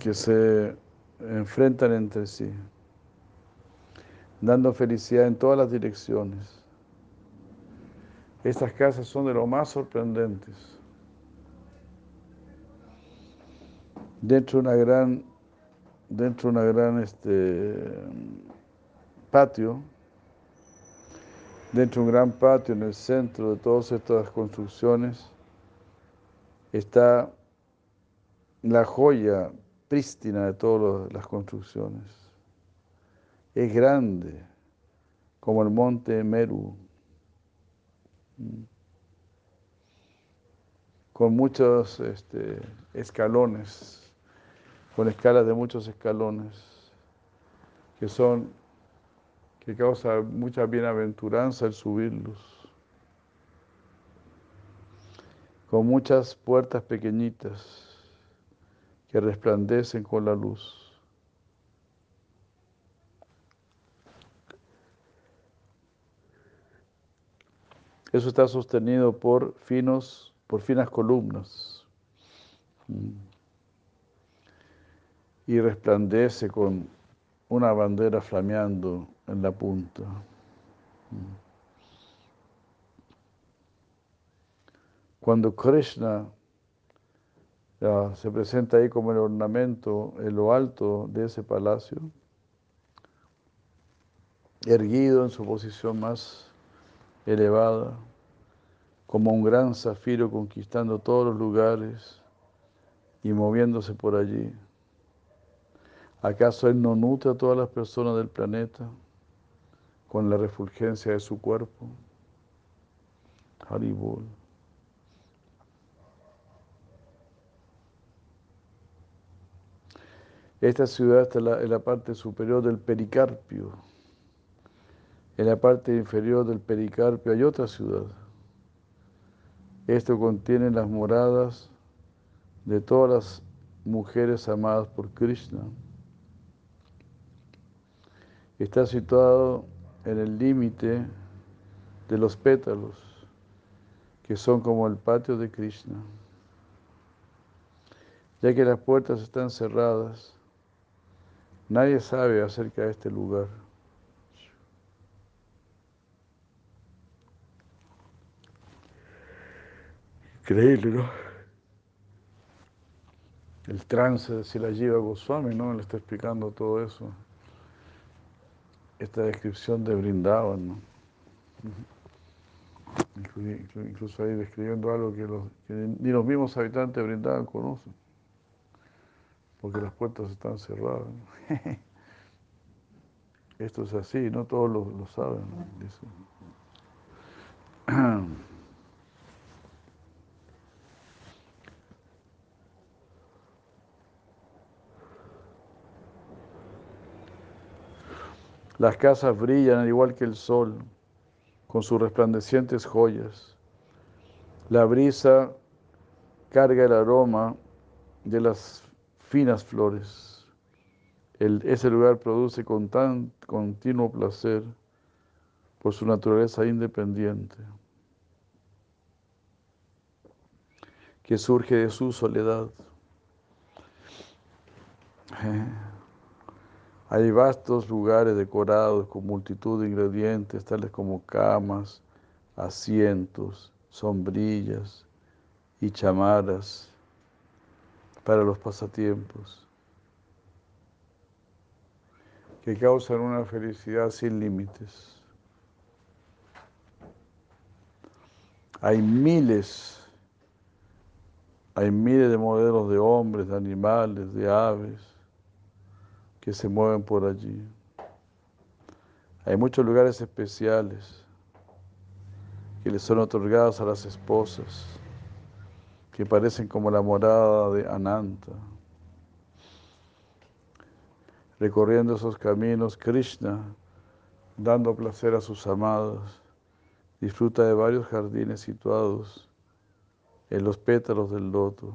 que se enfrentan entre sí, dando felicidad en todas las direcciones. Estas casas son de lo más sorprendentes. Dentro de una gran, dentro de una gran este, patio, dentro de un gran patio en el centro de todas estas construcciones, está la joya prístina de todas las construcciones. Es grande, como el monte Meru, con muchos este, escalones, con escalas de muchos escalones, que son, que causa mucha bienaventuranza el subirlos, con muchas puertas pequeñitas que resplandecen con la luz. Eso está sostenido por finos, por finas columnas. Y resplandece con una bandera flameando en la punta. Cuando Krishna se presenta ahí como el ornamento en lo alto de ese palacio, erguido en su posición más elevada, como un gran zafiro conquistando todos los lugares y moviéndose por allí. ¿Acaso Él no nutre a todas las personas del planeta con la refulgencia de su cuerpo? Haribol. Esta ciudad está en la, parte superior del pericarpio. En la parte inferior del pericarpio hay otra ciudad. Esto contiene las moradas de todas las mujeres amadas por Krishna. Está situado en el límite de los pétalos, que son como el patio de Krishna. Ya que las puertas están cerradas, Nadie sabe acerca de este lugar. Increíble, ¿no? El trance de la lleva Goswami, ¿no? Le está explicando todo eso. Esta descripción de Brindavan. Incluso ahí describiendo algo que, ni los mismos habitantes de Brindavan conocen porque las puertas están cerradas. Esto es así, no todos lo, saben. Las casas brillan al igual que el sol, con sus resplandecientes joyas. La brisa carga el aroma de las finas flores. ese lugar produce con tan continuo placer por su naturaleza independiente, que surge de su soledad. Eh, hay vastos lugares decorados con multitud de ingredientes, tales como camas, asientos, sombrillas y chamaras para los pasatiempos, que causan una felicidad sin límites. Hay miles, hay miles de modelos de hombres, de animales, de aves que se mueven por allí. Hay muchos lugares especiales que les son otorgados a las esposas que parecen como la morada de Ananta. Recorriendo esos caminos, Krishna, dando placer a sus amados, disfruta de varios jardines situados en los pétalos del loto,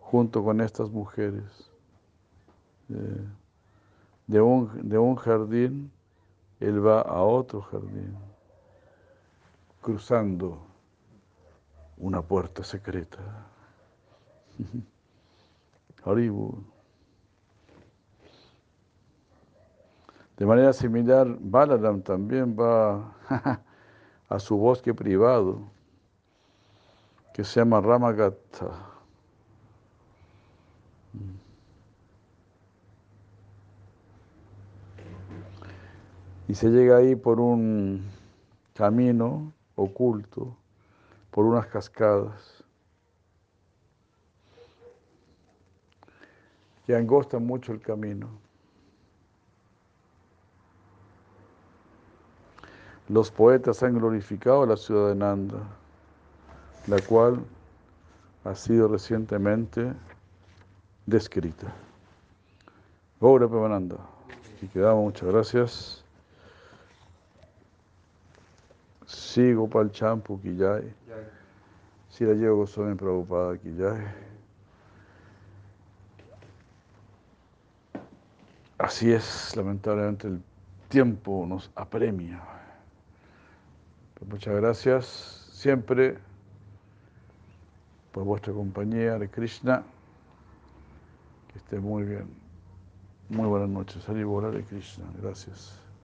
junto con estas mujeres. De un, de un jardín, él va a otro jardín, cruzando una puerta secreta. Haribu. De manera similar, Balaram también va a su bosque privado, que se llama Ramagata. Y se llega ahí por un camino oculto por unas cascadas que angostan mucho el camino. Los poetas han glorificado a la ciudad de Nanda, la cual ha sido recientemente descrita. Gaura Pemananda. Y quedamos, muchas gracias. Sigo para el champu, Kiyai. Si la llevo Goswami aquí ya. Así es, lamentablemente el tiempo nos apremia. Pues muchas gracias siempre por vuestra compañía de Krishna. Que esté muy bien. Muy buenas noches. Hare de Krishna. Gracias.